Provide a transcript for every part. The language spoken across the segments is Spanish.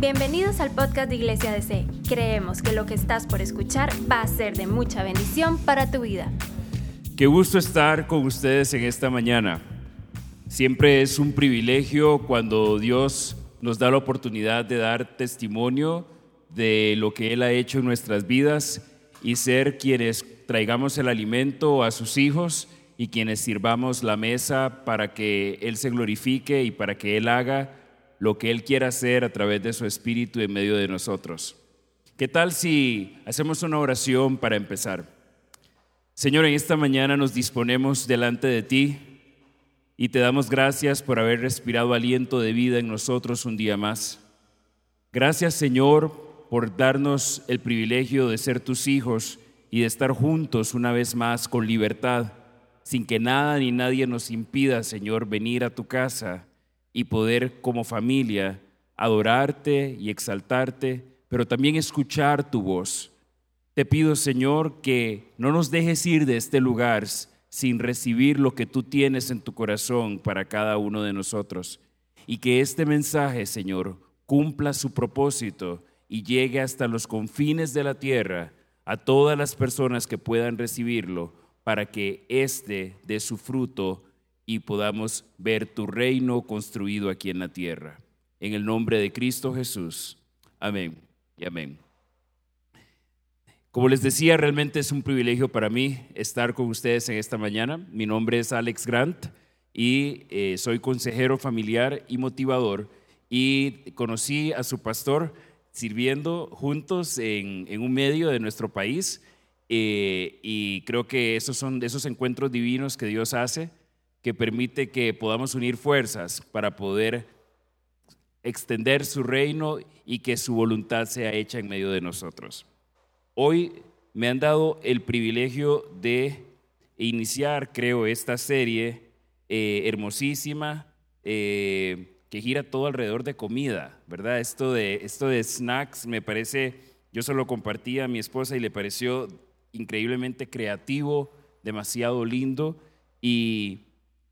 Bienvenidos al podcast de Iglesia DC. Creemos que lo que estás por escuchar va a ser de mucha bendición para tu vida. Qué gusto estar con ustedes en esta mañana. Siempre es un privilegio cuando Dios nos da la oportunidad de dar testimonio de lo que Él ha hecho en nuestras vidas y ser quienes traigamos el alimento a sus hijos y quienes sirvamos la mesa para que Él se glorifique y para que Él haga lo que Él quiera hacer a través de su Espíritu en medio de nosotros. ¿Qué tal si hacemos una oración para empezar? Señor, en esta mañana nos disponemos delante de ti y te damos gracias por haber respirado aliento de vida en nosotros un día más. Gracias, Señor, por darnos el privilegio de ser tus hijos y de estar juntos una vez más con libertad, sin que nada ni nadie nos impida, Señor, venir a tu casa y poder como familia adorarte y exaltarte, pero también escuchar tu voz. Te pido, Señor, que no nos dejes ir de este lugar sin recibir lo que tú tienes en tu corazón para cada uno de nosotros. Y que este mensaje, Señor, cumpla su propósito y llegue hasta los confines de la tierra a todas las personas que puedan recibirlo para que éste dé su fruto y podamos ver tu reino construido aquí en la tierra. En el nombre de Cristo Jesús. Amén y amén. Como les decía, realmente es un privilegio para mí estar con ustedes en esta mañana. Mi nombre es Alex Grant y eh, soy consejero familiar y motivador y conocí a su pastor sirviendo juntos en, un medio de nuestro país eh, y creo que esos son esos encuentros divinos que Dios hace que permite que podamos unir fuerzas para poder extender su reino y que su voluntad sea hecha en medio de nosotros. Hoy me han dado el privilegio de iniciar, creo, esta serie eh, hermosísima eh, que gira todo alrededor de comida, ¿verdad? Esto de, esto de snacks me parece, yo se lo compartí a mi esposa y le pareció increíblemente creativo, demasiado lindo y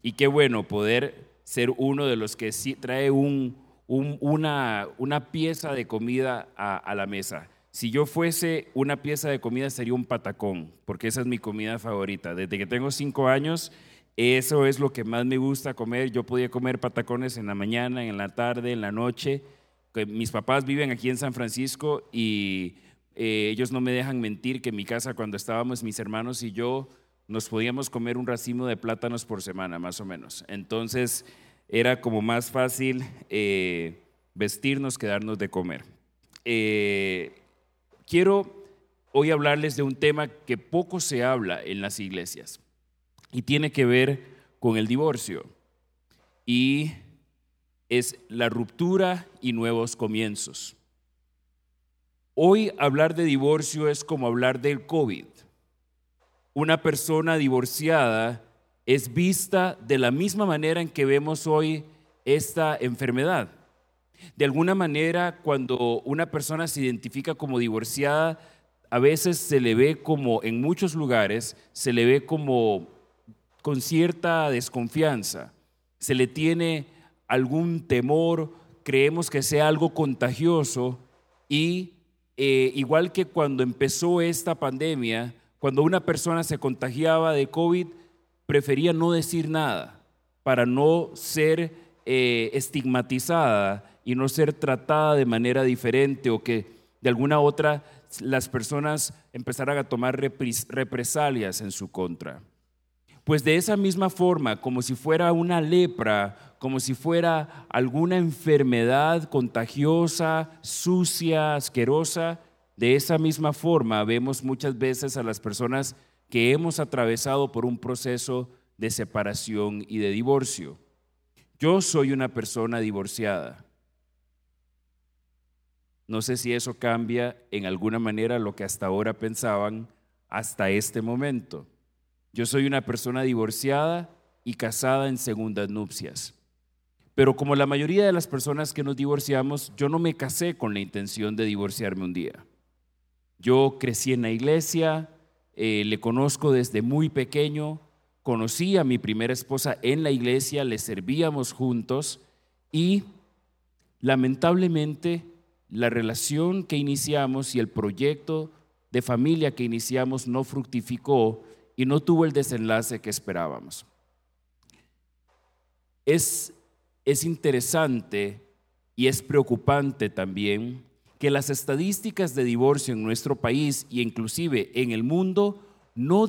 y qué bueno poder ser uno de los que sí trae un, una, una, pieza de comida a, la mesa. Si yo fuese una pieza de comida sería un patacón, porque esa es mi comida favorita. Desde que tengo cinco años, eso es lo que más me gusta comer. Yo podía comer patacones en la mañana, en la tarde, en la noche. Mis papás viven aquí en San Francisco y eh, ellos no me dejan mentir que en mi casa cuando estábamos mis hermanos y yo nos podíamos comer un racimo de plátanos por semana, más o menos. Entonces era como más fácil eh, vestirnos que darnos de comer. Eh, quiero hoy hablarles de un tema que poco se habla en las iglesias y tiene que ver con el divorcio y es la ruptura y nuevos comienzos. Hoy hablar de divorcio es como hablar del COVID una persona divorciada es vista de la misma manera en que vemos hoy esta enfermedad. De alguna manera, cuando una persona se identifica como divorciada, a veces se le ve como, en muchos lugares, se le ve como con cierta desconfianza, se le tiene algún temor, creemos que sea algo contagioso y eh, igual que cuando empezó esta pandemia, cuando una persona se contagiaba de COVID, prefería no decir nada para no ser eh, estigmatizada y no ser tratada de manera diferente o que de alguna otra las personas empezaran a tomar represalias en su contra. Pues de esa misma forma, como si fuera una lepra, como si fuera alguna enfermedad contagiosa, sucia, asquerosa, de esa misma forma vemos muchas veces a las personas que hemos atravesado por un proceso de separación y de divorcio. Yo soy una persona divorciada. No sé si eso cambia en alguna manera lo que hasta ahora pensaban hasta este momento. Yo soy una persona divorciada y casada en segundas nupcias. Pero como la mayoría de las personas que nos divorciamos, yo no me casé con la intención de divorciarme un día. Yo crecí en la iglesia, eh, le conozco desde muy pequeño, conocí a mi primera esposa en la iglesia, le servíamos juntos y lamentablemente la relación que iniciamos y el proyecto de familia que iniciamos no fructificó y no tuvo el desenlace que esperábamos. Es, es interesante y es preocupante también que las estadísticas de divorcio en nuestro país e inclusive en el mundo no,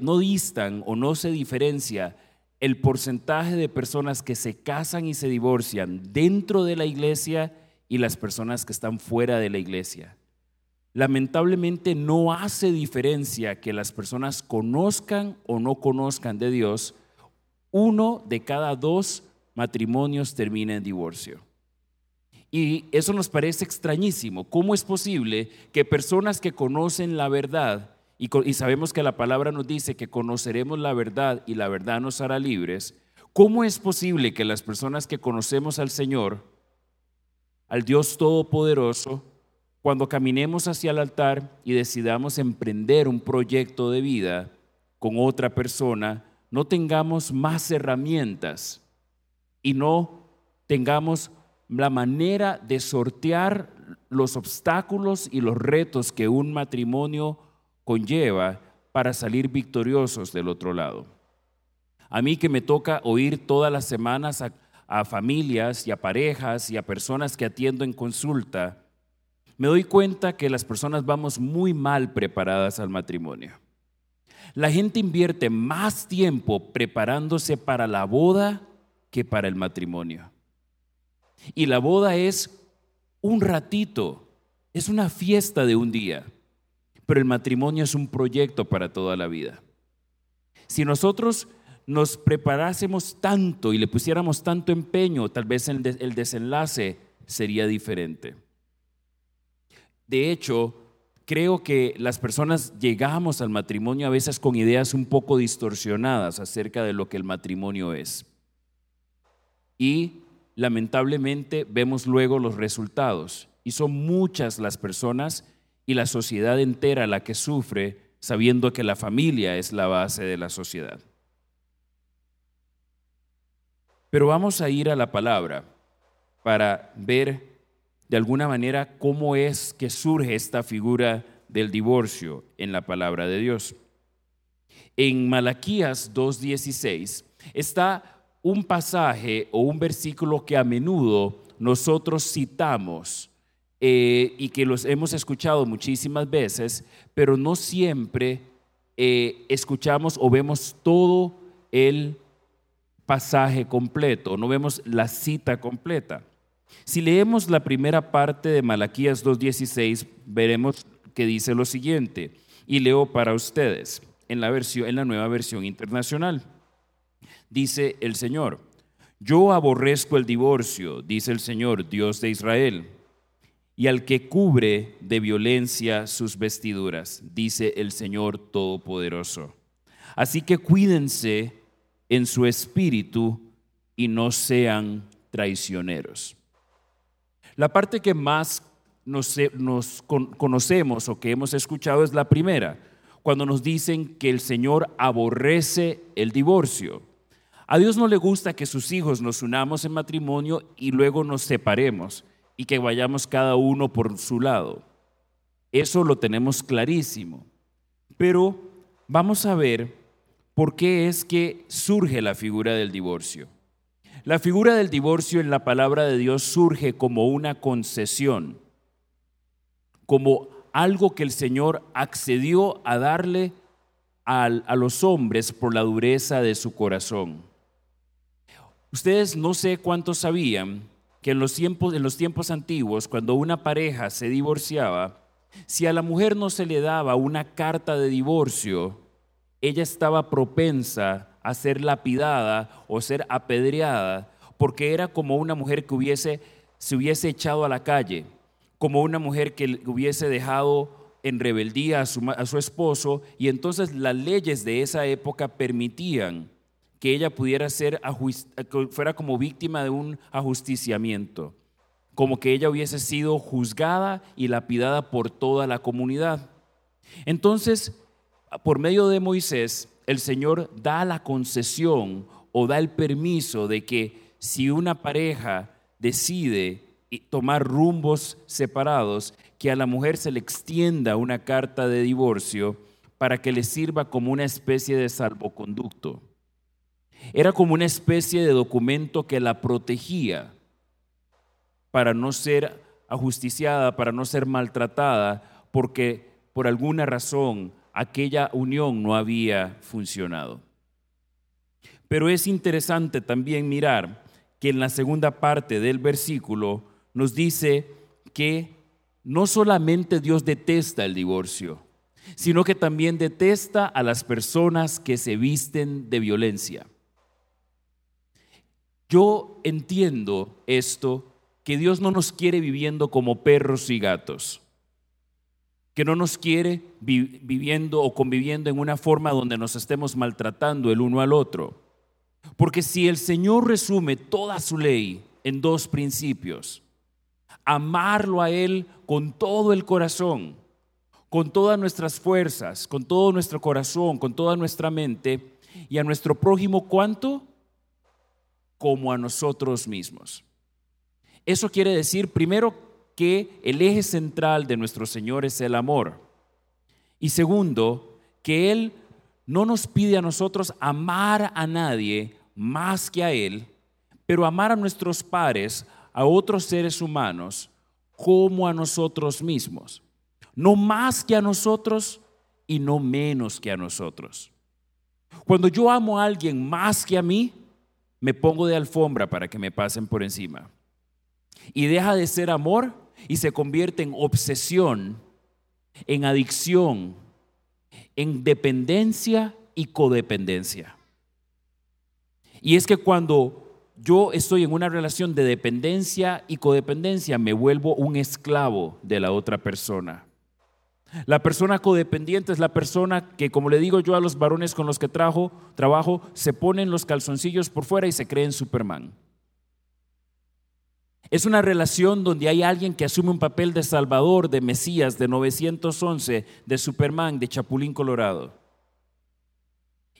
no distan o no se diferencia el porcentaje de personas que se casan y se divorcian dentro de la iglesia y las personas que están fuera de la iglesia. Lamentablemente no hace diferencia que las personas conozcan o no conozcan de Dios. Uno de cada dos matrimonios termina en divorcio. Y eso nos parece extrañísimo. ¿Cómo es posible que personas que conocen la verdad, y, sabemos que la palabra nos dice que conoceremos la verdad y la verdad nos hará libres, ¿cómo es posible que las personas que conocemos al Señor, al Dios Todopoderoso, cuando caminemos hacia el altar y decidamos emprender un proyecto de vida con otra persona, no tengamos más herramientas y no tengamos la manera de sortear los obstáculos y los retos que un matrimonio conlleva para salir victoriosos del otro lado. A mí que me toca oír todas las semanas a, familias y a parejas y a personas que atiendo en consulta, me doy cuenta que las personas vamos muy mal preparadas al matrimonio. La gente invierte más tiempo preparándose para la boda que para el matrimonio. Y la boda es un ratito, es una fiesta de un día, pero el matrimonio es un proyecto para toda la vida. Si nosotros nos preparásemos tanto y le pusiéramos tanto empeño, tal vez el, desenlace sería diferente. De hecho, creo que las personas llegamos al matrimonio a veces con ideas un poco distorsionadas acerca de lo que el matrimonio es. Y lamentablemente vemos luego los resultados y son muchas las personas y la sociedad entera la que sufre sabiendo que la familia es la base de la sociedad. Pero vamos a ir a la palabra para ver de alguna manera cómo es que surge esta figura del divorcio en la palabra de Dios. En Malaquías 2.16 está un pasaje o un versículo que a menudo nosotros citamos eh, y que los hemos escuchado muchísimas veces, pero no siempre eh, escuchamos o vemos todo el pasaje completo, no vemos la cita completa. Si leemos la primera parte de Malaquías 2.16, veremos que dice lo siguiente, y leo para ustedes en la, versión, en la nueva versión internacional dice el Señor. Yo aborrezco el divorcio, dice el Señor, Dios de Israel, y al que cubre de violencia sus vestiduras, dice el Señor Todopoderoso. Así que cuídense en su espíritu y no sean traicioneros. La parte que más nos, nos conocemos o que hemos escuchado es la primera, cuando nos dicen que el Señor aborrece el divorcio. A Dios no le gusta que sus hijos nos unamos en matrimonio y luego nos separemos y que vayamos cada uno por su lado. Eso lo tenemos clarísimo. Pero vamos a ver por qué es que surge la figura del divorcio. La figura del divorcio en la palabra de Dios surge como una concesión, como algo que el Señor accedió a darle a, los hombres por la dureza de su corazón. Ustedes no sé cuántos sabían que en los tiempos, en los tiempos antiguos, cuando una pareja se divorciaba, si a la mujer no se le daba una carta de divorcio, ella estaba propensa a ser lapidada o ser apedreada, porque era como una mujer que hubiese, se hubiese echado a la calle, como una mujer que hubiese dejado en rebeldía a su, a su esposo, y entonces las leyes de esa época permitían que ella pudiera ser, fuera como víctima de un ajusticiamiento, como que ella hubiese sido juzgada y lapidada por toda la comunidad. Entonces, por medio de Moisés, el Señor da la concesión o da el permiso de que si una pareja decide tomar rumbos separados, que a la mujer se le extienda una carta de divorcio para que le sirva como una especie de salvoconducto. Era como una especie de documento que la protegía para no ser ajusticiada, para no ser maltratada, porque por alguna razón aquella unión no había funcionado. Pero es interesante también mirar que en la segunda parte del versículo nos dice que no solamente Dios detesta el divorcio, sino que también detesta a las personas que se visten de violencia. Yo entiendo esto, que Dios no nos quiere viviendo como perros y gatos, que no nos quiere viviendo o conviviendo en una forma donde nos estemos maltratando el uno al otro porque si el Señor resume toda su ley en dos principios, amarlo a Él con todo el corazón, con todas nuestras fuerzas, con todo nuestro corazón, con toda nuestra mente, y a nuestro prójimo cuánto? Como a nosotros mismos. Eso quiere decir, primero, que el eje central de nuestro Señor es el amor. Y segundo, que Él no nos pide a nosotros amar a nadie más que a Él, pero amar a nuestros pares, a otros seres humanos, como a nosotros mismos. No más que a nosotros y no menos que a nosotros. Cuando yo amo a alguien más que a mí, me pongo de alfombra para que me pasen por encima. Y deja de ser amor y se convierte en obsesión, en adicción, en dependencia y codependencia. Y es que cuando yo estoy en una relación de dependencia y codependencia, me vuelvo un esclavo de la otra persona. La persona codependiente es la persona que, como le digo yo a los varones con los que trabajo, se ponen los calzoncillos por fuera y se creen Superman. Es una relación donde hay alguien que asume un papel de Salvador, de Mesías, de 911, de Superman, de Chapulín Colorado.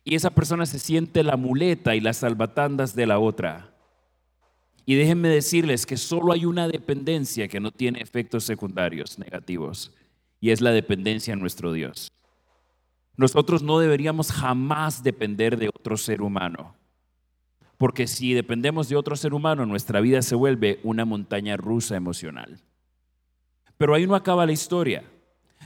Y esa persona se siente la muleta y las salvatandas de la otra. Y déjenme decirles que solo hay una dependencia que no tiene efectos secundarios negativos, y es la dependencia en nuestro Dios. Nosotros no deberíamos jamás depender de otro ser humano. Porque si dependemos de otro ser humano, nuestra vida se vuelve una montaña rusa emocional. Pero ahí no acaba la historia.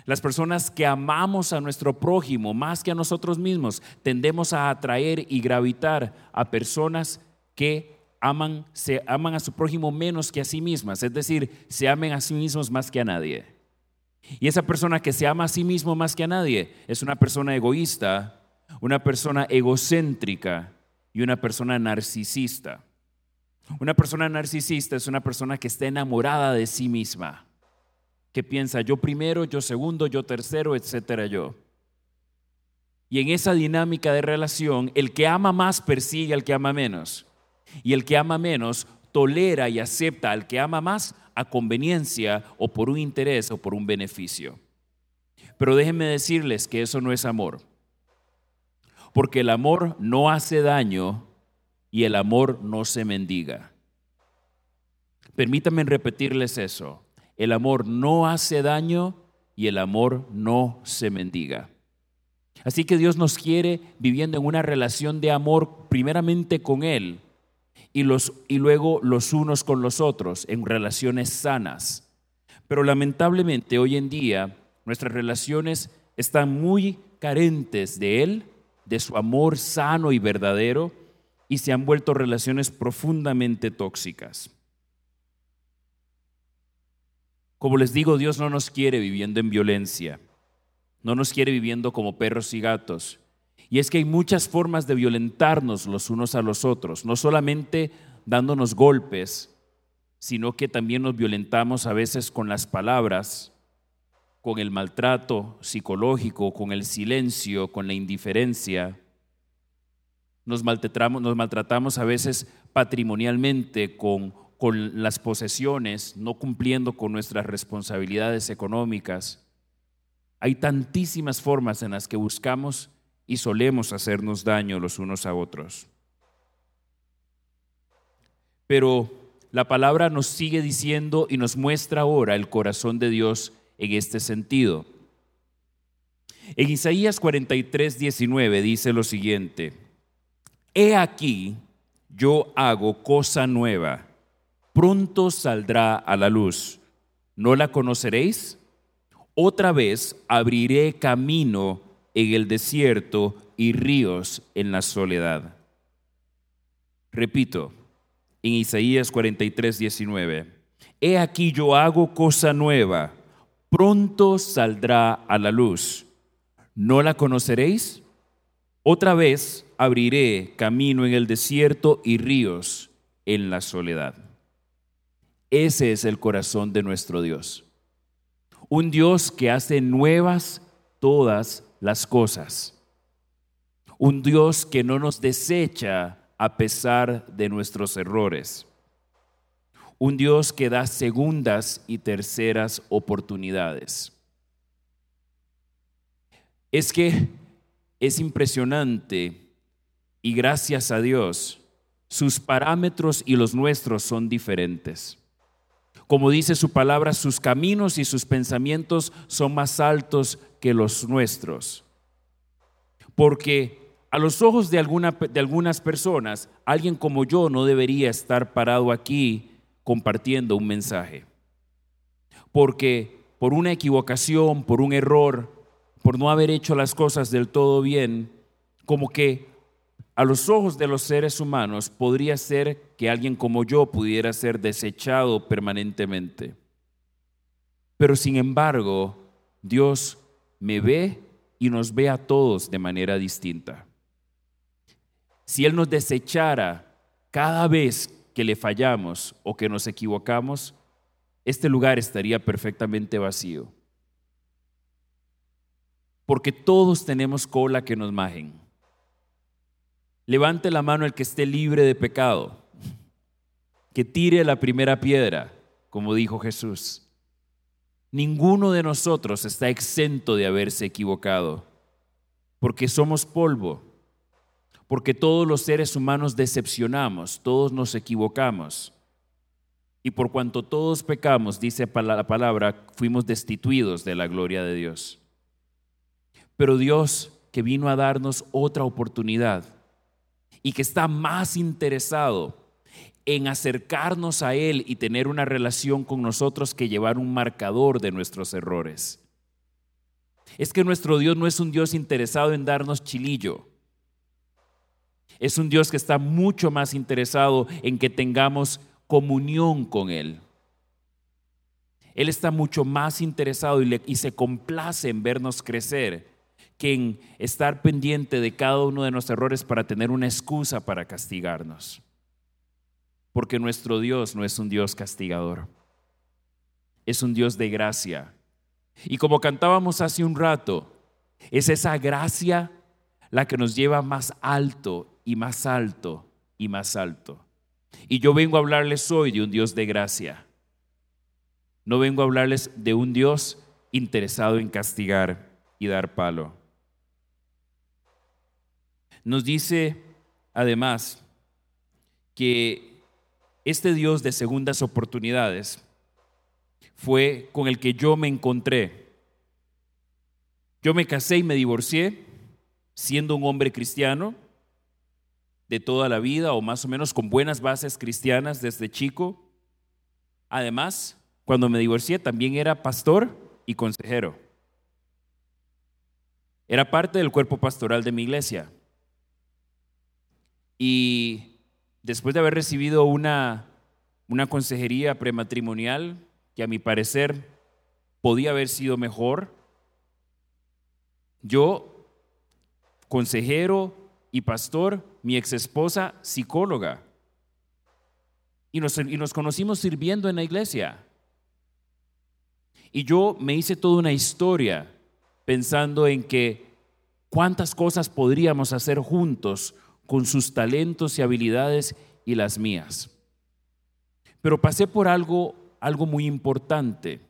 Las personas que amamos a nuestro prójimo más que a nosotros mismos, tendemos a atraer y gravitar a personas que aman, se aman a su prójimo menos que a sí mismas, es decir, se amen a sí mismos más que a nadie. Y esa persona que se ama a sí mismo más que a nadie es una persona egoísta, una persona egocéntrica, y una persona narcisista. Una persona narcisista es una persona que está enamorada de sí misma, que piensa yo primero, yo segundo, yo tercero, etcétera, yo. Y en esa dinámica de relación, el que ama más persigue al que ama menos. Y el que ama menos tolera y acepta al que ama más a conveniencia o por un interés o por un beneficio. Pero déjenme decirles que eso no es amor porque el amor no hace daño y el amor no se mendiga. Permítanme repetirles eso. El amor no hace daño y el amor no se mendiga. Así que Dios nos quiere viviendo en una relación de amor primeramente con Él y, los, y luego los unos con los otros, en relaciones sanas. Pero lamentablemente hoy en día nuestras relaciones están muy carentes de Él de su amor sano y verdadero y se han vuelto relaciones profundamente tóxicas. Como les digo, Dios no nos quiere viviendo en violencia, no nos quiere viviendo como perros y gatos. Y es que hay muchas formas de violentarnos los unos a los otros, no solamente dándonos golpes, sino que también nos violentamos a veces con las palabras, con el maltrato psicológico, con el silencio, con la indiferencia. Nos maltratamos, nos maltratamos a veces patrimonialmente con, con las posesiones, no cumpliendo con nuestras responsabilidades económicas. Hay tantísimas formas en las que buscamos y solemos hacernos daño los unos a otros. Pero la palabra nos sigue diciendo y nos muestra ahora el corazón de Dios en este sentido. En Isaías 43, 19 dice lo siguiente, He aquí, yo hago cosa nueva, pronto saldrá a la luz. ¿No la conoceréis? Otra vez abriré camino en el desierto y ríos en la soledad. Repito, en Isaías 43, 19, He aquí yo hago cosa nueva, pronto saldrá a la luz. ¿No la conoceréis? Otra vez abriré camino en el desierto y ríos en la soledad. Ese es el corazón de nuestro Dios. Un Dios que hace nuevas todas las cosas. Un Dios que no nos desecha a pesar de nuestros errores. Un Dios que da segundas y terceras oportunidades. Es que es impresionante y gracias a Dios, sus parámetros y los nuestros son diferentes. Como dice su palabra, sus caminos y sus pensamientos son más altos que los nuestros. Porque a los ojos de, de algunas personas, alguien como yo no debería estar parado aquí compartiendo un mensaje. Porque por una equivocación, por un error, por no haber hecho las cosas del todo bien, como que a los ojos de los seres humanos podría ser que alguien como yo pudiera ser desechado permanentemente. Pero sin embargo, Dios me ve y nos ve a todos de manera distinta. Si Él nos desechara cada vez que le fallamos o que nos equivocamos, este lugar estaría perfectamente vacío. Porque todos tenemos cola que nos majen. Levante la mano el que esté libre de pecado. Que tire la primera piedra, como dijo Jesús. Ninguno de nosotros está exento de haberse equivocado, porque somos polvo, porque todos los seres humanos decepcionamos, todos nos equivocamos. Y por cuanto todos pecamos, dice la palabra, fuimos destituidos de la gloria de Dios. Pero Dios, que vino a darnos otra oportunidad, y que está más interesado en acercarnos a Él y tener una relación con nosotros que llevar un marcador de nuestros errores. Es que nuestro Dios no es un Dios interesado en darnos chilillo. Es un Dios que está mucho más interesado en que tengamos comunión con Él. Él está mucho más interesado y, y se complace en vernos crecer que en estar pendiente de cada uno de nuestros errores para tener una excusa para castigarnos. Porque nuestro Dios no es un Dios castigador, es un Dios de gracia. Y como cantábamos hace un rato, es esa gracia la que nos lleva más alto y más alto y más alto. Y yo vengo a hablarles hoy de un Dios de gracia. No vengo a hablarles de un Dios interesado en castigar y dar palo. Nos dice además que este Dios de segundas oportunidades fue con el que yo me encontré. Yo me casé y me divorcié siendo un hombre cristiano de toda la vida o más o menos con buenas bases cristianas desde chico. Además, cuando me divorcié también era pastor y consejero. Era parte del cuerpo pastoral de mi iglesia. Y después de haber recibido una, una consejería prematrimonial, que a mi parecer podía haber sido mejor, yo, consejero y pastor, mi ex esposa, psicóloga, y nos, y nos conocimos sirviendo en la iglesia. Y yo me hice toda una historia pensando en que cuántas cosas podríamos hacer juntos con sus talentos y habilidades y las mías. Pero pasé por algo, algo muy importante,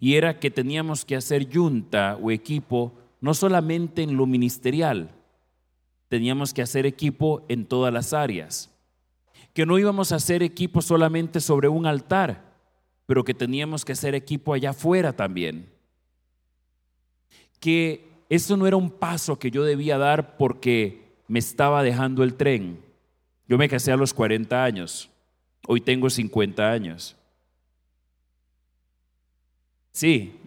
y era que teníamos que hacer junta o equipo no solamente en lo ministerial, teníamos que hacer equipo en todas las áreas. que no íbamos a ser equipo solamente sobre un altar, pero que teníamos que ser equipo allá afuera también. Que eso no era un paso que yo debía dar porque me estaba dejando el tren. Yo me casé a los 40 años, hoy tengo 50 años. Sí.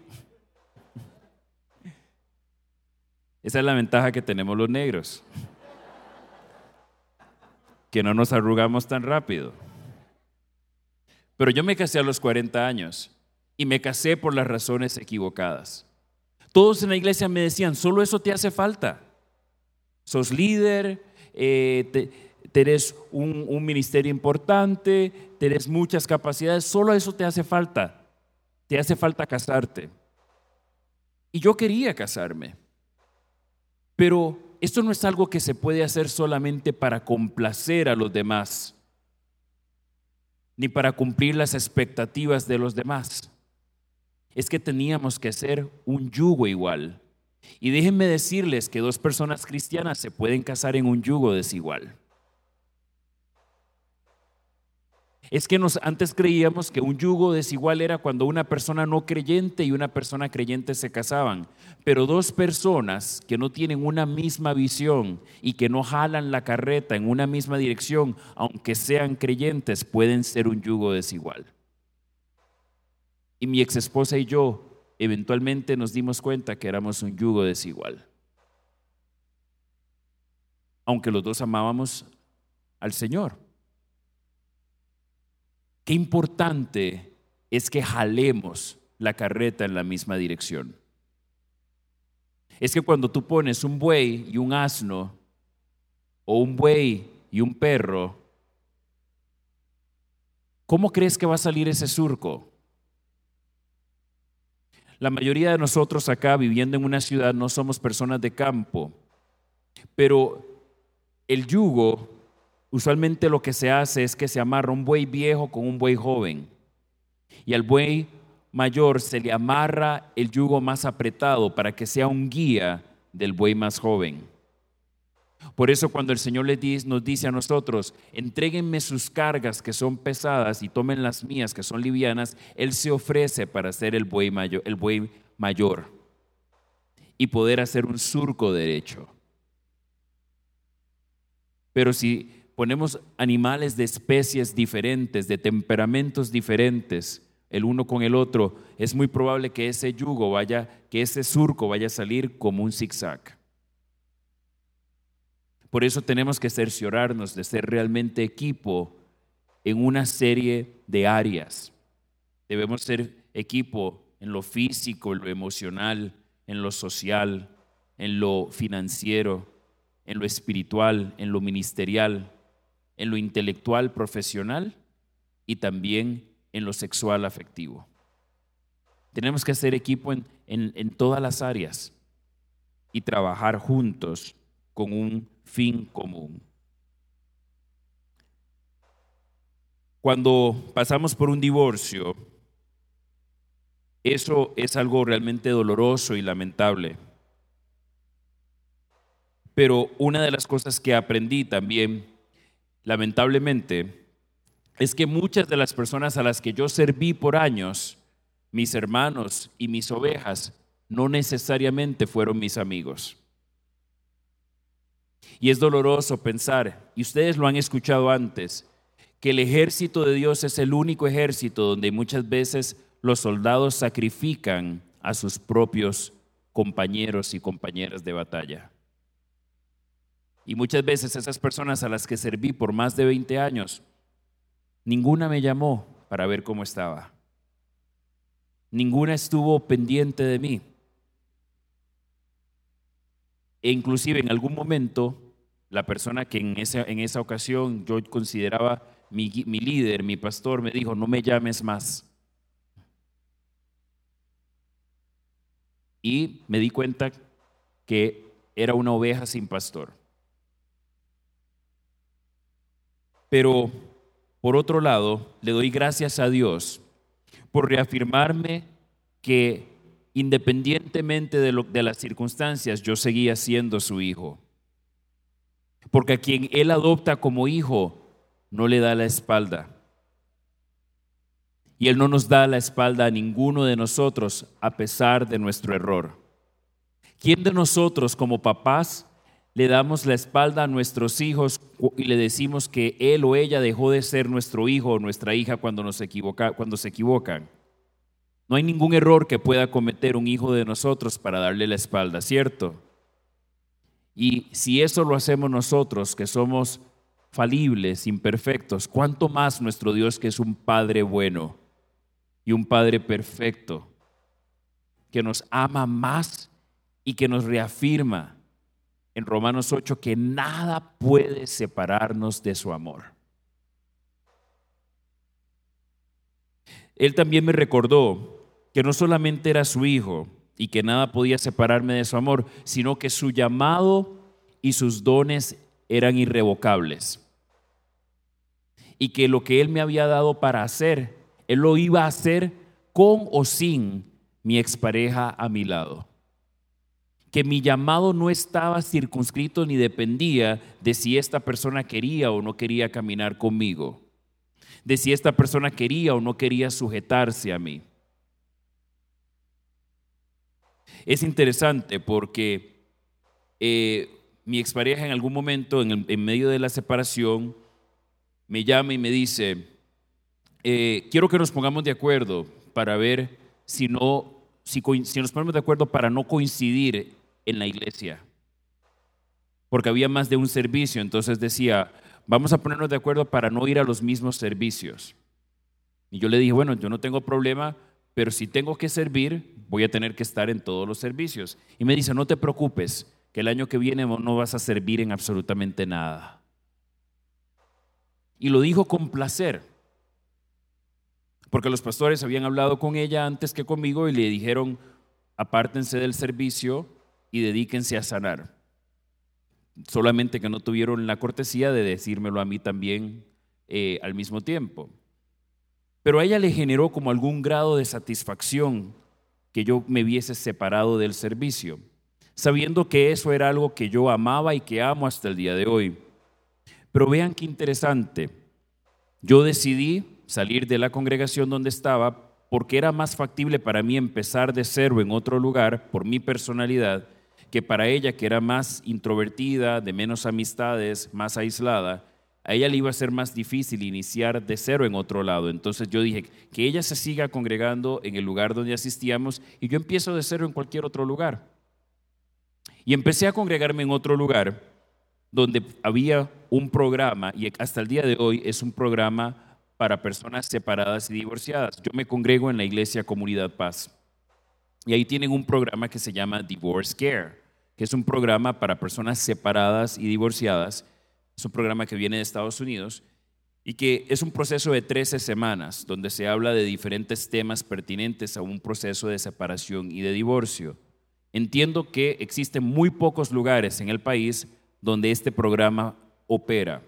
Esa es la ventaja que tenemos los negros que no nos arrugamos tan rápido. Pero yo me casé a los 40 años y me casé por las razones equivocadas. Todos en la iglesia me decían, solo eso te hace falta. Sos líder, eh, tenés un, un ministerio importante, tenés muchas capacidades, solo eso te hace falta. Te hace falta casarte. Y yo quería casarme, pero esto no es algo que se puede hacer solamente para complacer a los demás, ni para cumplir las expectativas de los demás. Es que teníamos que hacer un yugo igual. Y déjenme decirles que dos personas cristianas se pueden casar en un yugo desigual. Es que nos, antes creíamos que un yugo desigual era cuando una persona no creyente y una persona creyente se casaban. Pero dos personas que no tienen una misma visión y que no jalan la carreta en una misma dirección, aunque sean creyentes, pueden ser un yugo desigual. Y mi ex esposa y yo eventualmente nos dimos cuenta que éramos un yugo desigual. Aunque los dos amábamos al Señor. Qué importante es que jalemos la carreta en la misma dirección. Es que cuando tú pones un buey y un asno, o un buey y un perro, ¿cómo crees que va a salir ese surco? La mayoría de nosotros acá viviendo en una ciudad no somos personas de campo, pero el yugo usualmente lo que se hace es que se amarra un buey viejo con un buey joven. Y al buey mayor se le amarra el yugo más apretado para que sea un guía del buey más joven. Por eso cuando el Señor nos dice a nosotros, entréguenme sus cargas que son pesadas y tomen las mías que son livianas, Él se ofrece para ser el buey mayor, el buey mayor y poder hacer un surco derecho. Pero si ponemos animales de especies diferentes, de temperamentos diferentes, el uno con el otro, es muy probable que ese yugo vaya, que ese surco vaya a salir como un zigzag. Por eso tenemos que cerciorarnos de ser realmente equipo en una serie de áreas. Debemos ser equipo en lo físico, en lo emocional, en lo social, en lo financiero, en lo espiritual, en lo ministerial en lo intelectual profesional y también en lo sexual afectivo. Tenemos que hacer equipo en, en todas las áreas y trabajar juntos con un fin común. Cuando pasamos por un divorcio, eso es algo realmente doloroso y lamentable. Pero una de las cosas que aprendí también lamentablemente, es que muchas de las personas a las que yo serví por años, mis hermanos y mis ovejas, no necesariamente fueron mis amigos. Y es doloroso pensar, y ustedes lo han escuchado antes, que el ejército de Dios es el único ejército donde muchas veces los soldados sacrifican a sus propios compañeros y compañeras de batalla. Y muchas veces esas personas a las que serví por más de 20 años, ninguna me llamó para ver cómo estaba. Ninguna estuvo pendiente de mí. E inclusive en algún momento, la persona que en esa, en esa ocasión yo consideraba mi, mi líder, mi pastor, me dijo, no me llames más. Y me di cuenta que era una oveja sin pastor. Pero por otro lado, le doy gracias a Dios por reafirmarme que independientemente de, las circunstancias, yo seguía siendo su hijo. Porque a quien Él adopta como hijo, no le da la espalda. Y Él no nos da la espalda a ninguno de nosotros a pesar de nuestro error. ¿Quién de nosotros como papás le damos la espalda a nuestros hijos y le decimos que él o ella dejó de ser nuestro hijo o nuestra hija cuando, nos cuando se equivocan? No hay ningún error que pueda cometer un hijo de nosotros para darle la espalda, ¿cierto? Y si eso lo hacemos nosotros, que somos falibles, imperfectos, ¿cuánto más nuestro Dios que es un Padre bueno y un Padre perfecto, que nos ama más y que nos reafirma en Romanos 8 que nada puede separarnos de su amor? Él también me recordó que no solamente era su hijo y que nada podía separarme de su amor, sino que su llamado y sus dones eran irrevocables y que lo que Él me había dado para hacer, Él lo iba a hacer con o sin mi expareja a mi lado. Que mi llamado no estaba circunscrito ni dependía de si esta persona quería o no quería caminar conmigo, de si esta persona quería o no quería sujetarse a mí. Es interesante porque eh, mi expareja en algún momento, en, en medio de la separación, me llama y me dice, eh, quiero que nos pongamos de acuerdo para ver si, no, si, si nos ponemos de acuerdo para no coincidir en la iglesia. Porque había más de un servicio, entonces decía, vamos a ponernos de acuerdo para no ir a los mismos servicios. Y yo le dije, bueno, yo no tengo problema, pero si tengo que servir, voy a tener que estar en todos los servicios. Y me dice, no te preocupes, que el año que viene no vas a servir en absolutamente nada. Y lo dijo con placer, porque los pastores habían hablado con ella antes que conmigo y le dijeron, apártense del servicio y dedíquense a sanar. Solamente que no tuvieron la cortesía de decírmelo a mí también eh, al mismo tiempo. Pero a ella le generó como algún grado de satisfacción que yo me viese separado del servicio, sabiendo que eso era algo que yo amaba y que amo hasta el día de hoy. Pero vean qué interesante. Yo decidí salir de la congregación donde estaba porque era más factible para mí empezar de cero en otro lugar por mi personalidad que para ella, que era más introvertida, de menos amistades, más aislada, a ella le iba a ser más difícil iniciar de cero en otro lado. Entonces yo dije, que ella se siga congregando en el lugar donde asistíamos y yo empiezo de cero en cualquier otro lugar. Y empecé a congregarme en otro lugar donde había un programa, y hasta el día de hoy es un programa para personas separadas y divorciadas. Yo me congrego en la iglesia Comunidad Paz. Y ahí tienen un programa que se llama Divorce Care, que es un programa para personas separadas y divorciadas. Es un programa que viene de Estados Unidos y que es un proceso de 13 semanas donde se habla de diferentes temas pertinentes a un proceso de separación y de divorcio. Entiendo que existen muy pocos lugares en el país donde este programa opera.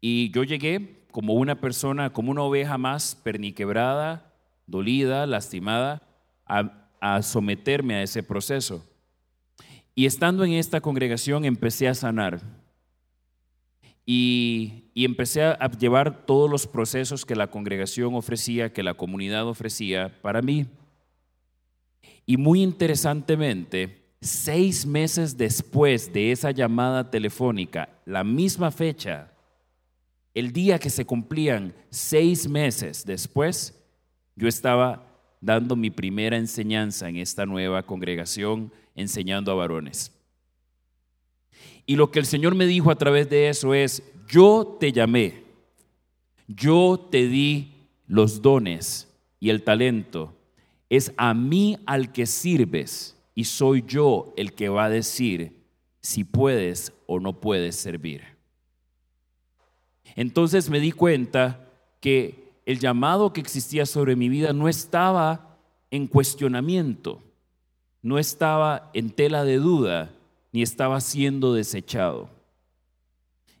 Y yo llegué como una persona, como una oveja más perniquebrada, dolida, lastimada, a, someterme a ese proceso. Y estando en esta congregación empecé a sanar. Y, empecé a llevar todos los procesos que la congregación ofrecía, que la comunidad ofrecía para mí. Y muy interesantemente, seis meses después de esa llamada telefónica, la misma fecha, el día que se cumplían seis meses después, yo estaba dando mi primera enseñanza en esta nueva congregación, enseñando a varones. Y lo que el Señor me dijo a través de eso es, yo te llamé, yo te di los dones y el talento, es a mí al que sirves y soy yo el que va a decir si puedes o no puedes servir. Entonces me di cuenta que el llamado que existía sobre mi vida no estaba en cuestionamiento, no estaba en tela de duda, ni estaba siendo desechado.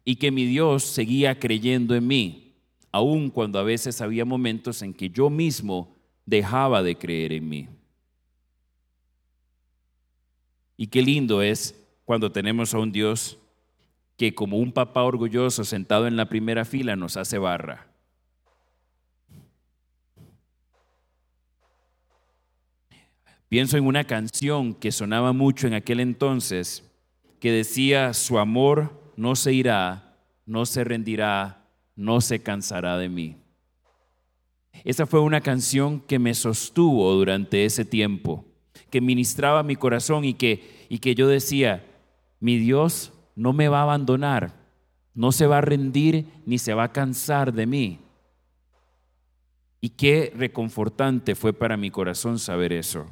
Y que mi Dios seguía creyendo en mí, aun cuando a veces había momentos en que yo mismo dejaba de creer en mí. Y qué lindo es cuando tenemos a un Dios que como un papá orgulloso sentado en la primera fila nos hace barra. Pienso en una canción que sonaba mucho en aquel entonces, que decía, su amor no se irá, no se rendirá, no se cansará de mí. Esa fue una canción que me sostuvo durante ese tiempo, que ministraba mi corazón y que, y que yo decía, mi Dios no me va a abandonar, no se va a rendir ni se va a cansar de mí. Y qué reconfortante fue para mi corazón saber eso.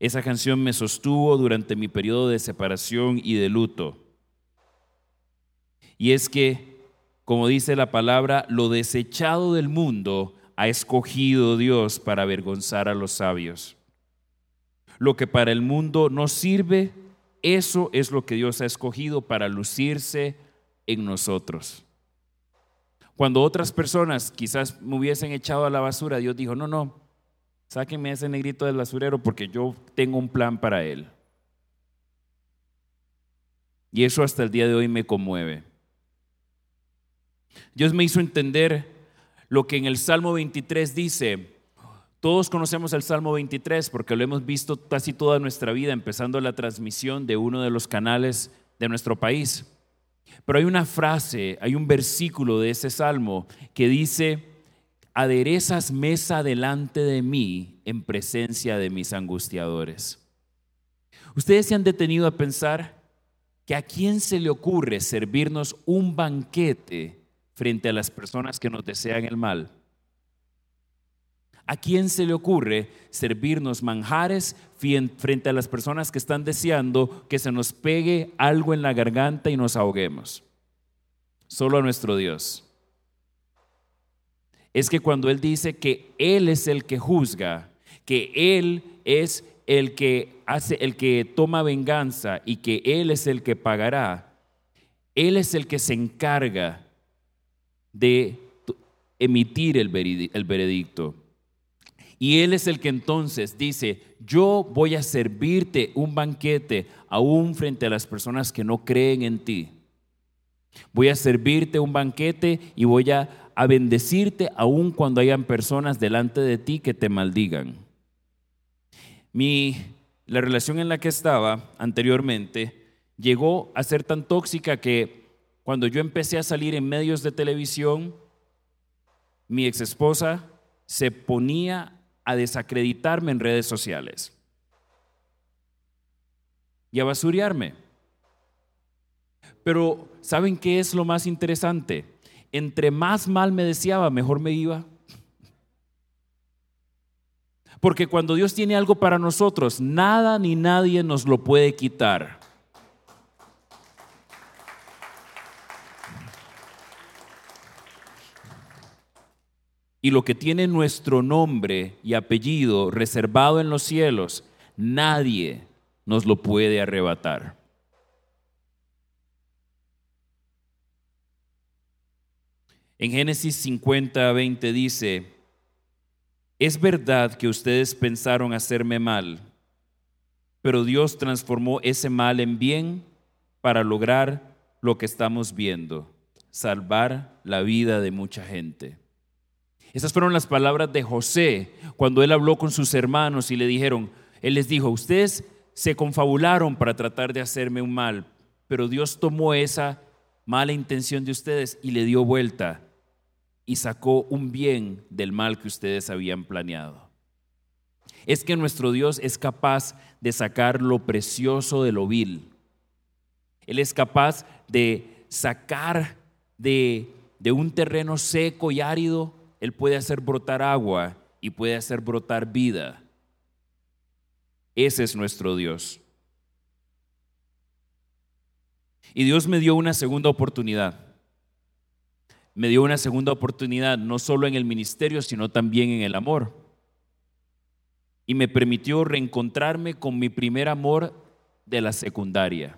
Esa canción me sostuvo durante mi periodo de separación y de luto. Y es que, como dice la palabra, lo desechado del mundo ha escogido Dios para avergonzar a los sabios. Lo que para el mundo no sirve, eso es lo que Dios ha escogido para lucirse en nosotros. Cuando otras personas quizás me hubiesen echado a la basura, Dios dijo, no, no, sáquenme ese negrito del basurero porque yo tengo un plan para él. Y eso hasta el día de hoy me conmueve. Dios me hizo entender lo que en el Salmo 23 dice. Todos conocemos el Salmo 23 porque lo hemos visto casi toda nuestra vida, empezando la transmisión de uno de los canales de nuestro país. Pero hay una frase, hay un versículo de ese salmo que dice, aderezas mesa delante de mí en presencia de mis angustiadores. Ustedes se han detenido a pensar que a quién se le ocurre servirnos un banquete frente a las personas que nos desean el mal. ¿A quién se le ocurre servirnos manjares frente a las personas que están deseando que se nos pegue algo en la garganta y nos ahoguemos? Solo a nuestro Dios es que cuando Él dice que Él es el que juzga, que Él es el que hace, el que toma venganza y que Él es el que pagará, Él es el que se encarga de emitir el veredicto. Y Él es el que entonces dice, yo voy a servirte un banquete aún frente a las personas que no creen en ti. Voy a servirte un banquete y voy a a bendecirte aun cuando hayan personas delante de ti que te maldigan. Mi, la relación en la que estaba anteriormente llegó a ser tan tóxica que cuando yo empecé a salir en medios de televisión, mi ex esposa se ponía a desacreditarme en redes sociales y a basurearme. Pero ¿saben qué es lo más interesante? Entre más mal me deseaba, mejor me iba. Porque cuando Dios tiene algo para nosotros, nada ni nadie nos lo puede quitar. Y lo que tiene nuestro nombre y apellido reservado en los cielos, nadie nos lo puede arrebatar. En Génesis 50, 20 dice, es verdad que ustedes pensaron hacerme mal, pero Dios transformó ese mal en bien para lograr lo que estamos viendo, salvar la vida de mucha gente. Esas fueron las palabras de José cuando él habló con sus hermanos y le dijeron, él les dijo, ustedes se confabularon para tratar de hacerme un mal, pero Dios tomó esa mala intención de ustedes y le dio vuelta y sacó un bien del mal que ustedes habían planeado. Es que nuestro Dios es capaz de sacar lo precioso de lo vil. Él es capaz de sacar de, de un terreno seco y árido, Él puede hacer brotar agua y puede hacer brotar vida. Ese es nuestro Dios. Y Dios me dio una segunda oportunidad me dio una segunda oportunidad, no solo en el ministerio, sino también en el amor. Y me permitió reencontrarme con mi primer amor de la secundaria.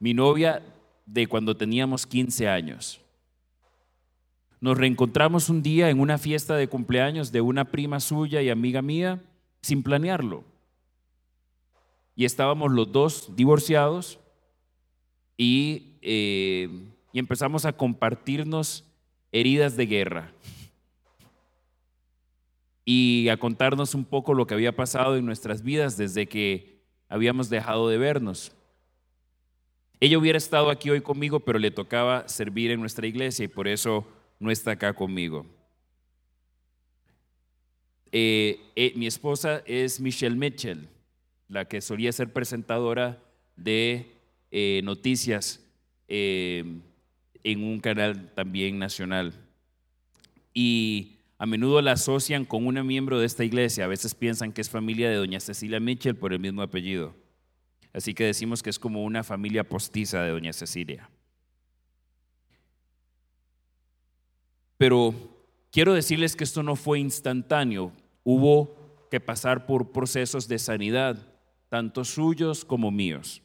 Mi novia de cuando teníamos 15 años. Nos reencontramos un día en una fiesta de cumpleaños de una prima suya y amiga mía sin planearlo. y estábamos los dos divorciados y, eh, y empezamos a compartirnos heridas de guerra y a contarnos un poco lo que había pasado en nuestras vidas desde que habíamos dejado de vernos. Ella hubiera estado aquí hoy conmigo, pero le tocaba servir en nuestra iglesia y por eso no está acá conmigo. Eh, eh, mi esposa es Michelle Mitchell, la que solía ser presentadora de eh, noticias un canal también nacional. Y a menudo la asocian con una miembro de esta iglesia. A veces piensan que es familia de doña Cecilia Mitchell por el mismo apellido. Así que decimos que es como una familia postiza de doña Cecilia. Pero quiero decirles que esto no fue instantáneo. Hubo que pasar por procesos de sanidad, tanto suyos como míos.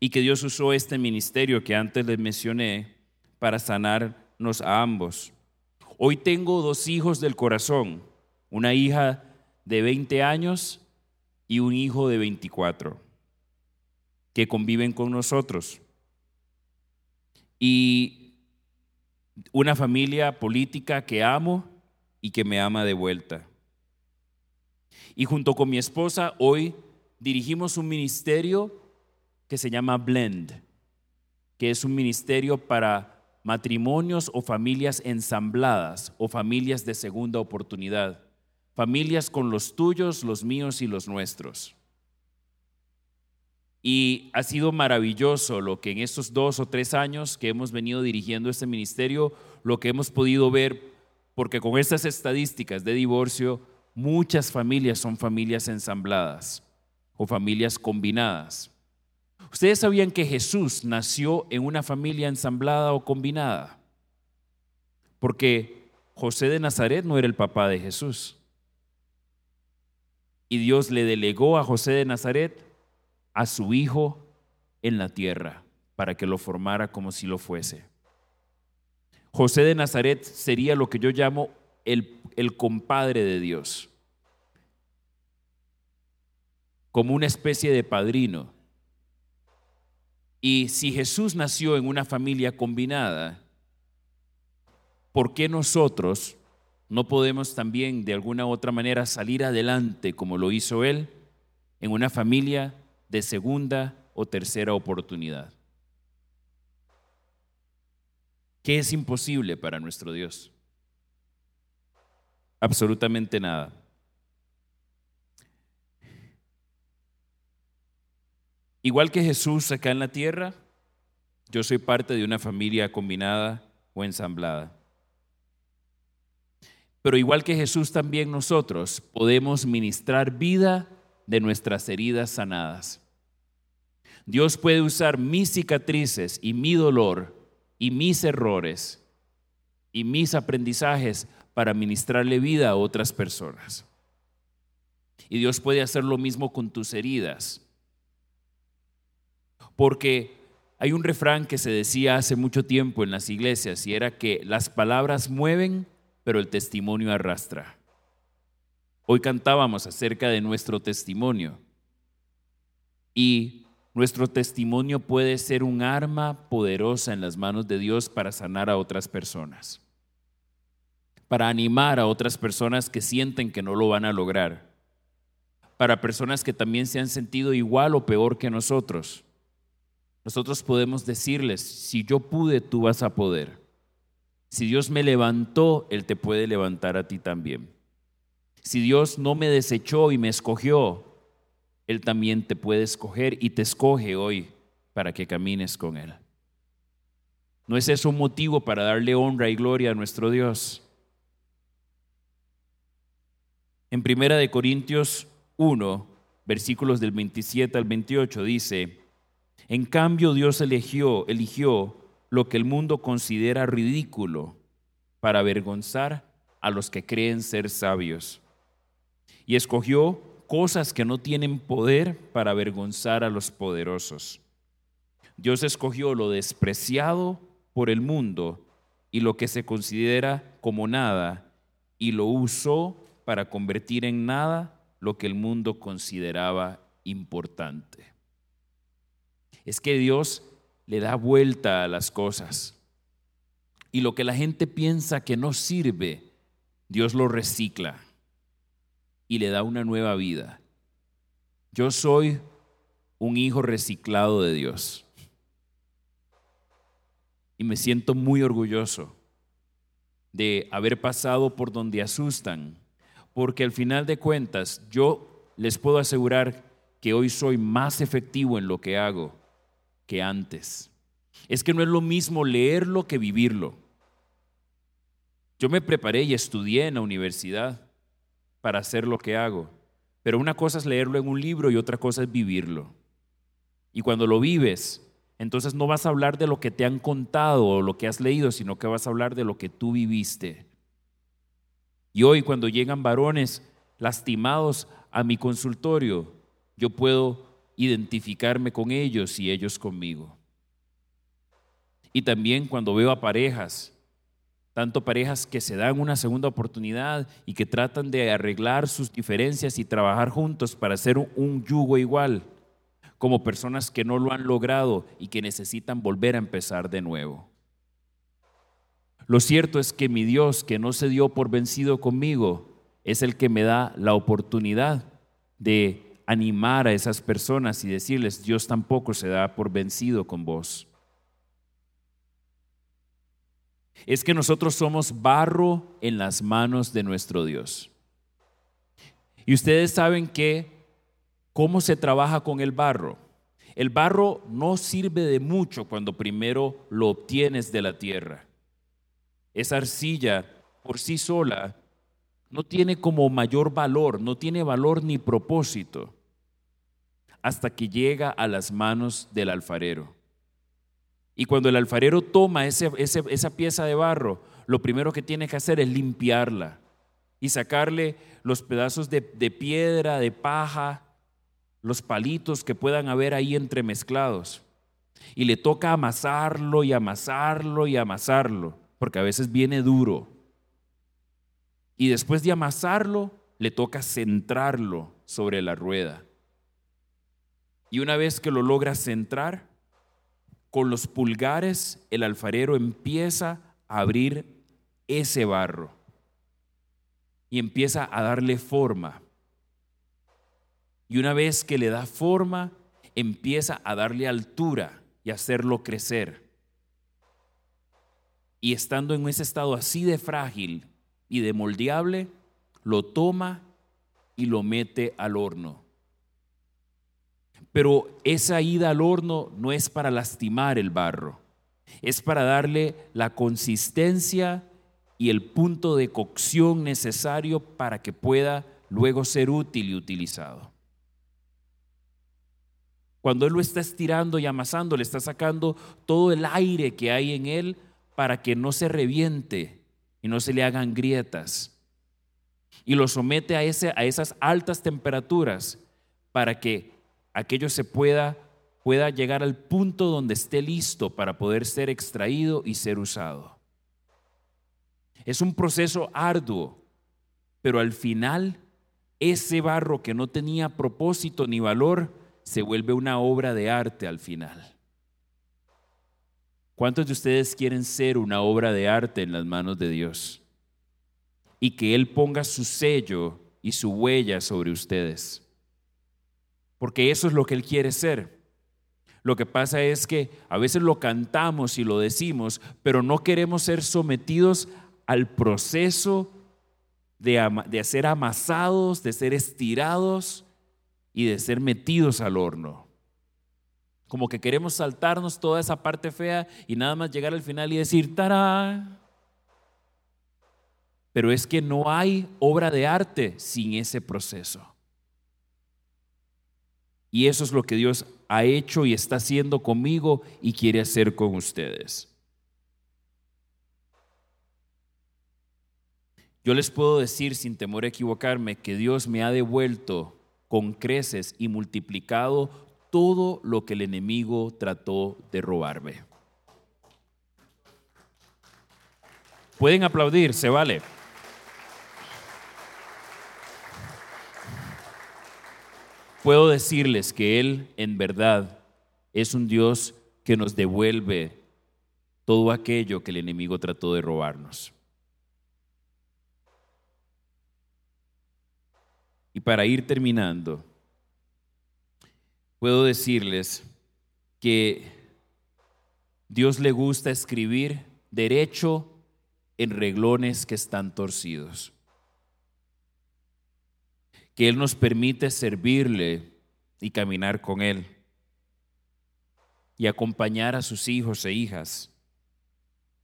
Y que Dios usó este ministerio que antes les mencioné para sanarnos a ambos. Hoy tengo dos hijos del corazón, una hija de 20 años y un hijo de 24 que conviven con nosotros. Y una familia política que amo y que me ama de vuelta. Y junto con mi esposa hoy dirigimos un ministerio que se llama Blend, que es un ministerio para matrimonios o familias ensambladas o familias de segunda oportunidad familias con los tuyos, los míos y los nuestros. Y ha sido maravilloso lo que en estos dos o tres años que hemos venido dirigiendo este ministerio, lo que hemos podido ver, porque con estas estadísticas de divorcio, muchas familias son familias ensambladas o familias combinadas. ¿Ustedes sabían que Jesús nació en una familia ensamblada o combinada? Porque José de Nazaret no era el papá de Jesús. Y Dios le delegó a José de Nazaret a su hijo en la tierra para que lo formara como si lo fuese. José de Nazaret sería lo que yo llamo el, el compadre de Dios, como una especie de padrino. Y si Jesús nació en una familia combinada, ¿por qué nosotros no podemos también de alguna otra manera salir adelante como lo hizo Él en una familia de segunda o tercera oportunidad. ¿Qué es imposible para nuestro Dios? Absolutamente nada. Igual que Jesús acá en la tierra, yo soy parte de una familia combinada o ensamblada. Pero igual que Jesús, también nosotros podemos ministrar vida de nuestras heridas sanadas. Dios puede usar mis cicatrices y mi dolor y mis errores y mis aprendizajes para ministrarle vida a otras personas. Y Dios puede hacer lo mismo con tus heridas. Porque hay un refrán que se decía hace mucho tiempo en las iglesias y era que las palabras mueven, pero el testimonio arrastra. Hoy cantábamos acerca de nuestro testimonio y nuestro testimonio puede ser un arma poderosa en las manos de Dios para sanar a otras personas, para animar a otras personas que sienten que no lo van a lograr, para personas que también se han sentido igual o peor que nosotros. Nosotros podemos decirles, si yo pude, tú vas a poder. Si Dios me levantó, Él te puede levantar a ti también. Si Dios no me desechó y me escogió, Él también te puede escoger y te escoge hoy para que camines con Él. ¿No es eso un motivo para darle honra y gloria a nuestro Dios? En Primera de Corintios 1, versículos del 27 al 28 dice, en cambio Dios eligió, eligió lo que el mundo considera ridículo para avergonzar a los que creen ser sabios. Y escogió cosas que no tienen poder para avergonzar a los poderosos. Dios escogió lo despreciado por el mundo y lo que se considera como nada y lo usó para convertir en nada lo que el mundo consideraba importante. Es que Dios le da vuelta a las cosas. Y lo que la gente piensa que no sirve, Dios lo recicla y le da una nueva vida. Yo soy un hijo reciclado de Dios. Y me siento muy orgulloso de haber pasado por donde asustan, porque al final de cuentas yo les puedo asegurar que hoy soy más efectivo en lo que hago que antes. Es que no es lo mismo leerlo que vivirlo. Yo me preparé y estudié en la universidad para hacer lo que hago, pero una cosa es leerlo en un libro y otra cosa es vivirlo. Y cuando lo vives, entonces no vas a hablar de lo que te han contado o lo que has leído, sino que vas a hablar de lo que tú viviste. Y hoy cuando llegan varones lastimados a mi consultorio, yo puedo identificarme con ellos y ellos conmigo. Y también cuando veo a parejas, tanto parejas que se dan una segunda oportunidad y que tratan de arreglar sus diferencias y trabajar juntos para hacer un yugo igual como personas que no lo han logrado y que necesitan volver a empezar de nuevo. Lo cierto es que mi Dios, que no se dio por vencido conmigo, es el que me da la oportunidad de animar a esas personas y decirles, Dios tampoco se da por vencido con vos. Es que nosotros somos barro en las manos de nuestro Dios. Y ustedes saben que ¿Cómo se trabaja con el barro? El barro no sirve de mucho cuando primero lo obtienes de la tierra. Esa arcilla por sí sola no tiene como mayor valor, no tiene valor ni propósito hasta que llega a las manos del alfarero. Y cuando el alfarero toma esa pieza de barro, lo primero que tiene que hacer es limpiarla y sacarle los pedazos de, de piedra, de paja, los palitos que puedan haber ahí entremezclados. Y le toca amasarlo y amasarlo y amasarlo, porque a veces viene duro. Y después de amasarlo, le toca centrarlo sobre la rueda. Y una vez que lo logra centrar, con los pulgares el alfarero empieza a abrir ese barro y empieza a darle forma. Y una vez que le da forma, empieza a darle altura y hacerlo crecer. Y estando en ese estado así de frágil y de moldeable, lo toma y lo mete al horno. Pero esa ida al horno no es para lastimar el barro, es para darle la consistencia y el punto de cocción necesario para que pueda luego ser útil y utilizado. Cuando Él lo está estirando y amasando, le está sacando todo el aire que hay en Él para que no se reviente y no se le hagan grietas. Y lo somete a, ese, a esas altas temperaturas para que aquello se pueda, pueda llegar al punto donde esté listo para poder ser extraído y ser usado. Es un proceso arduo, pero al final ese barro que no tenía propósito ni valor, se vuelve una obra de arte al final. ¿Cuántos de ustedes quieren ser una obra de arte en las manos de Dios? Y que Él ponga su sello y su huella sobre ustedes. Porque eso es lo que Él quiere ser. Lo que pasa es que a veces lo cantamos y lo decimos, pero no queremos ser sometidos al proceso de, de ser amasados, de ser estirados y de ser metidos al horno. Como que queremos saltarnos toda esa parte fea y nada más llegar al final y decir, ¡tará! Pero es que no hay obra de arte sin ese proceso. Y eso es lo que Dios ha hecho y está haciendo conmigo y quiere hacer con ustedes. Yo les puedo decir sin temor a equivocarme que Dios me ha devuelto con creces y multiplicado todo lo que el enemigo trató de robarme. Pueden aplaudir, se vale. Puedo decirles que Él en verdad es un Dios que nos devuelve todo aquello que el enemigo trató de robarnos. Y para ir terminando, puedo decirles que Dios le gusta escribir derecho en reglones que están torcidos. Que Él nos permite servirle y caminar con Él y acompañar a sus hijos e hijas,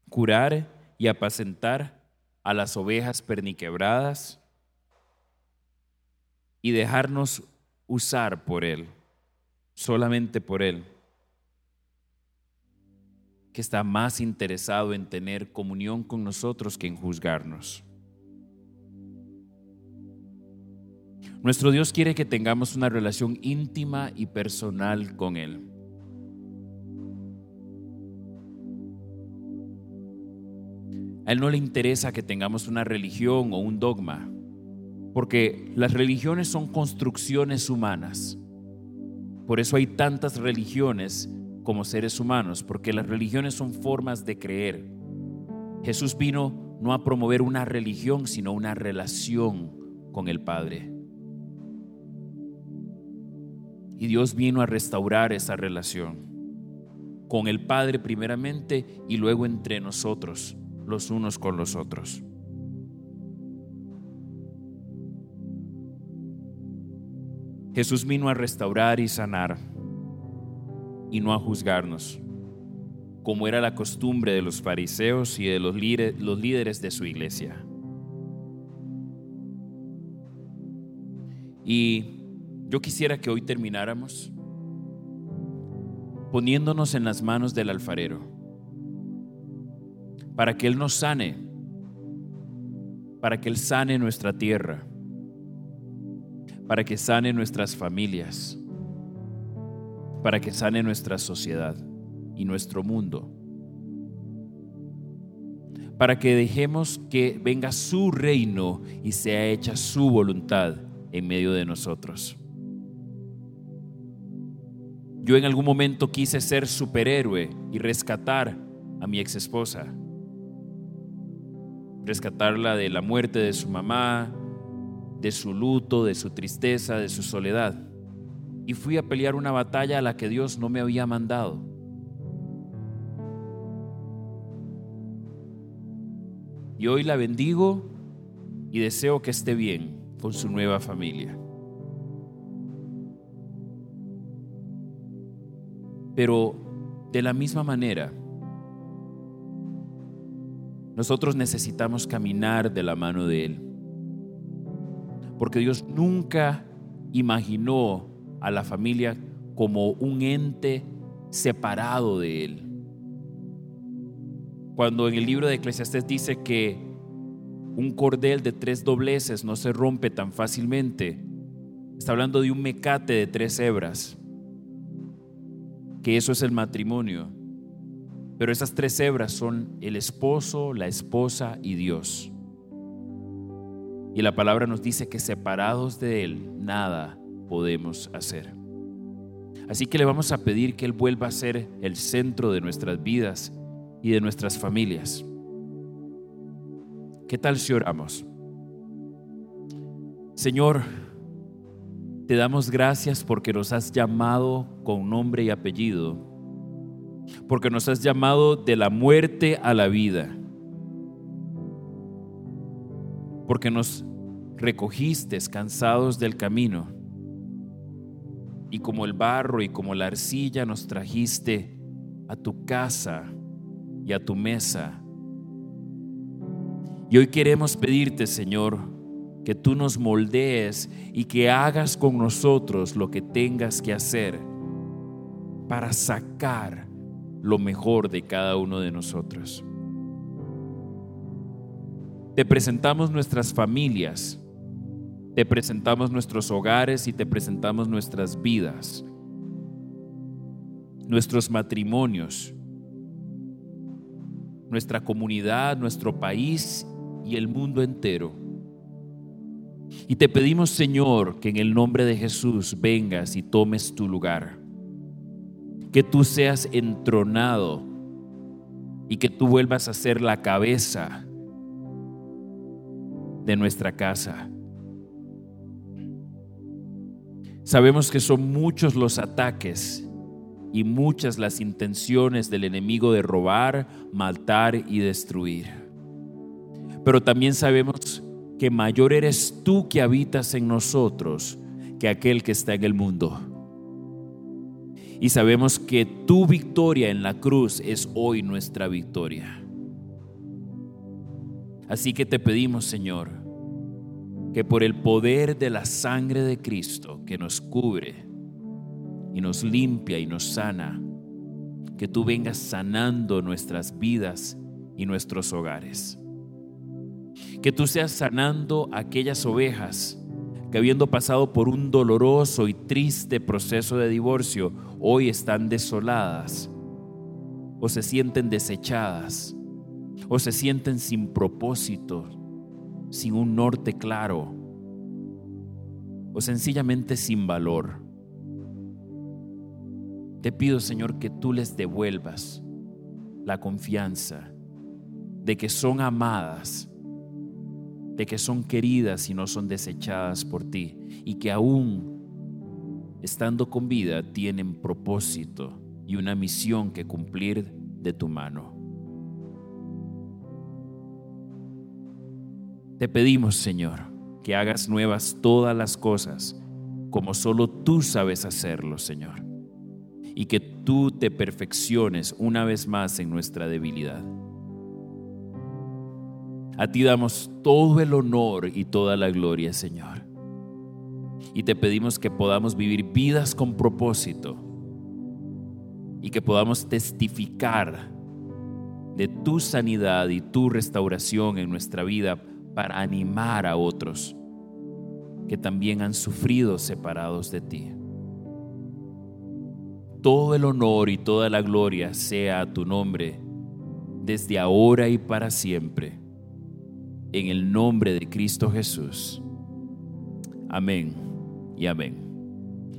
curar y apacentar a las ovejas perniquebradas y dejarnos usar por Él, solamente por Él que está más interesado en tener comunión con nosotros que en juzgarnos. Nuestro Dios quiere que tengamos una relación íntima y personal con Él. A Él no le interesa que tengamos una religión o un dogma, porque las religiones son construcciones humanas. Por eso hay tantas religiones como seres humanos, porque las religiones son formas de creer. Jesús vino no a promover una religión, sino una relación con el Padre. Y Dios vino a restaurar esa relación con el Padre primeramente y luego entre nosotros, los unos con los otros. Jesús vino a restaurar y sanar y no a juzgarnos, como era la costumbre de los fariseos y de los, líderes de su iglesia. Y yo quisiera que hoy termináramos poniéndonos en las manos del alfarero, para que Él nos sane, para que Él sane nuestra tierra, para que sane nuestras familias para que sane nuestra sociedad y nuestro mundo. Para que dejemos que venga su reino y sea hecha su voluntad en medio de nosotros. Yo en algún momento quise ser superhéroe y rescatar a mi ex esposa. Rescatarla de la muerte de su mamá, de su luto, de su tristeza, de su soledad y fui a pelear una batalla a la que Dios no me había mandado. Y hoy la bendigo y deseo que esté bien con su nueva familia. Pero de la misma manera, nosotros necesitamos caminar de la mano de Él. Porque Dios nunca imaginó a la familia como un ente separado de Él. Cuando en el libro de Eclesiastés dice que un cordel de tres dobleces no se rompe tan fácilmente, está hablando de un mecate de tres hebras, que eso es el matrimonio. Pero esas tres hebras son el esposo, la esposa y Dios. Y la palabra nos dice que separados de Él, nada podemos hacer. Así que le vamos a pedir que Él vuelva a ser el centro de nuestras vidas y de nuestras familias. ¿Qué tal si oramos? Señor, te damos gracias porque nos has llamado con nombre y apellido, porque nos has llamado de la muerte a la vida, porque nos recogiste cansados del camino y como el barro y como la arcilla nos trajiste a tu casa y a tu mesa. Y hoy queremos pedirte, Señor, que tú nos moldees y que hagas con nosotros lo que tengas que hacer para sacar lo mejor de cada uno de nosotros. Te presentamos nuestras familias te presentamos nuestros hogares y te presentamos nuestras vidas, nuestros matrimonios, nuestra comunidad, nuestro país y el mundo entero. Y te pedimos, Señor, que en el nombre de Jesús vengas y tomes tu lugar. Que tú seas entronado y que tú vuelvas a ser la cabeza de nuestra casa. Sabemos que son muchos los ataques y muchas las intenciones del enemigo de robar, matar y destruir. Pero también sabemos que mayor eres tú que habitas en nosotros que aquel que está en el mundo. Y sabemos que tu victoria en la cruz es hoy nuestra victoria. Así que te pedimos, Señor, que por el poder de la sangre de Cristo que nos cubre y nos limpia y nos sana, que tú vengas sanando nuestras vidas y nuestros hogares. Que tú seas sanando aquellas ovejas que habiendo pasado por un doloroso y triste proceso de divorcio, hoy están desoladas o se sienten desechadas o se sienten sin propósito, sin un norte claro o sencillamente sin valor. Te pido, Señor, que tú les devuelvas la confianza de que son amadas, de que son queridas y no son desechadas por ti, y que aún estando con vida tienen propósito y una misión que cumplir de tu mano. Te pedimos, Señor, que hagas nuevas todas las cosas, como solo tú sabes hacerlo, Señor, y que tú te perfecciones una vez más en nuestra debilidad. A ti damos todo el honor y toda la gloria, Señor. Y te pedimos que podamos vivir vidas con propósito y que podamos testificar de tu sanidad y tu restauración en nuestra vida para animar a otros que también han sufrido separados de ti. Todo el honor y toda la gloria sea a tu nombre, desde ahora y para siempre, en el nombre de Cristo Jesús. Amén y amén.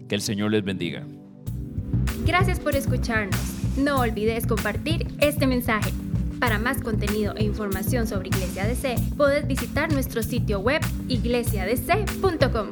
Que el Señor les bendiga. Gracias por escucharnos. No olvides compartir este mensaje. Para más contenido e información sobre Iglesia DC, puedes visitar nuestro sitio web iglesiadc.com.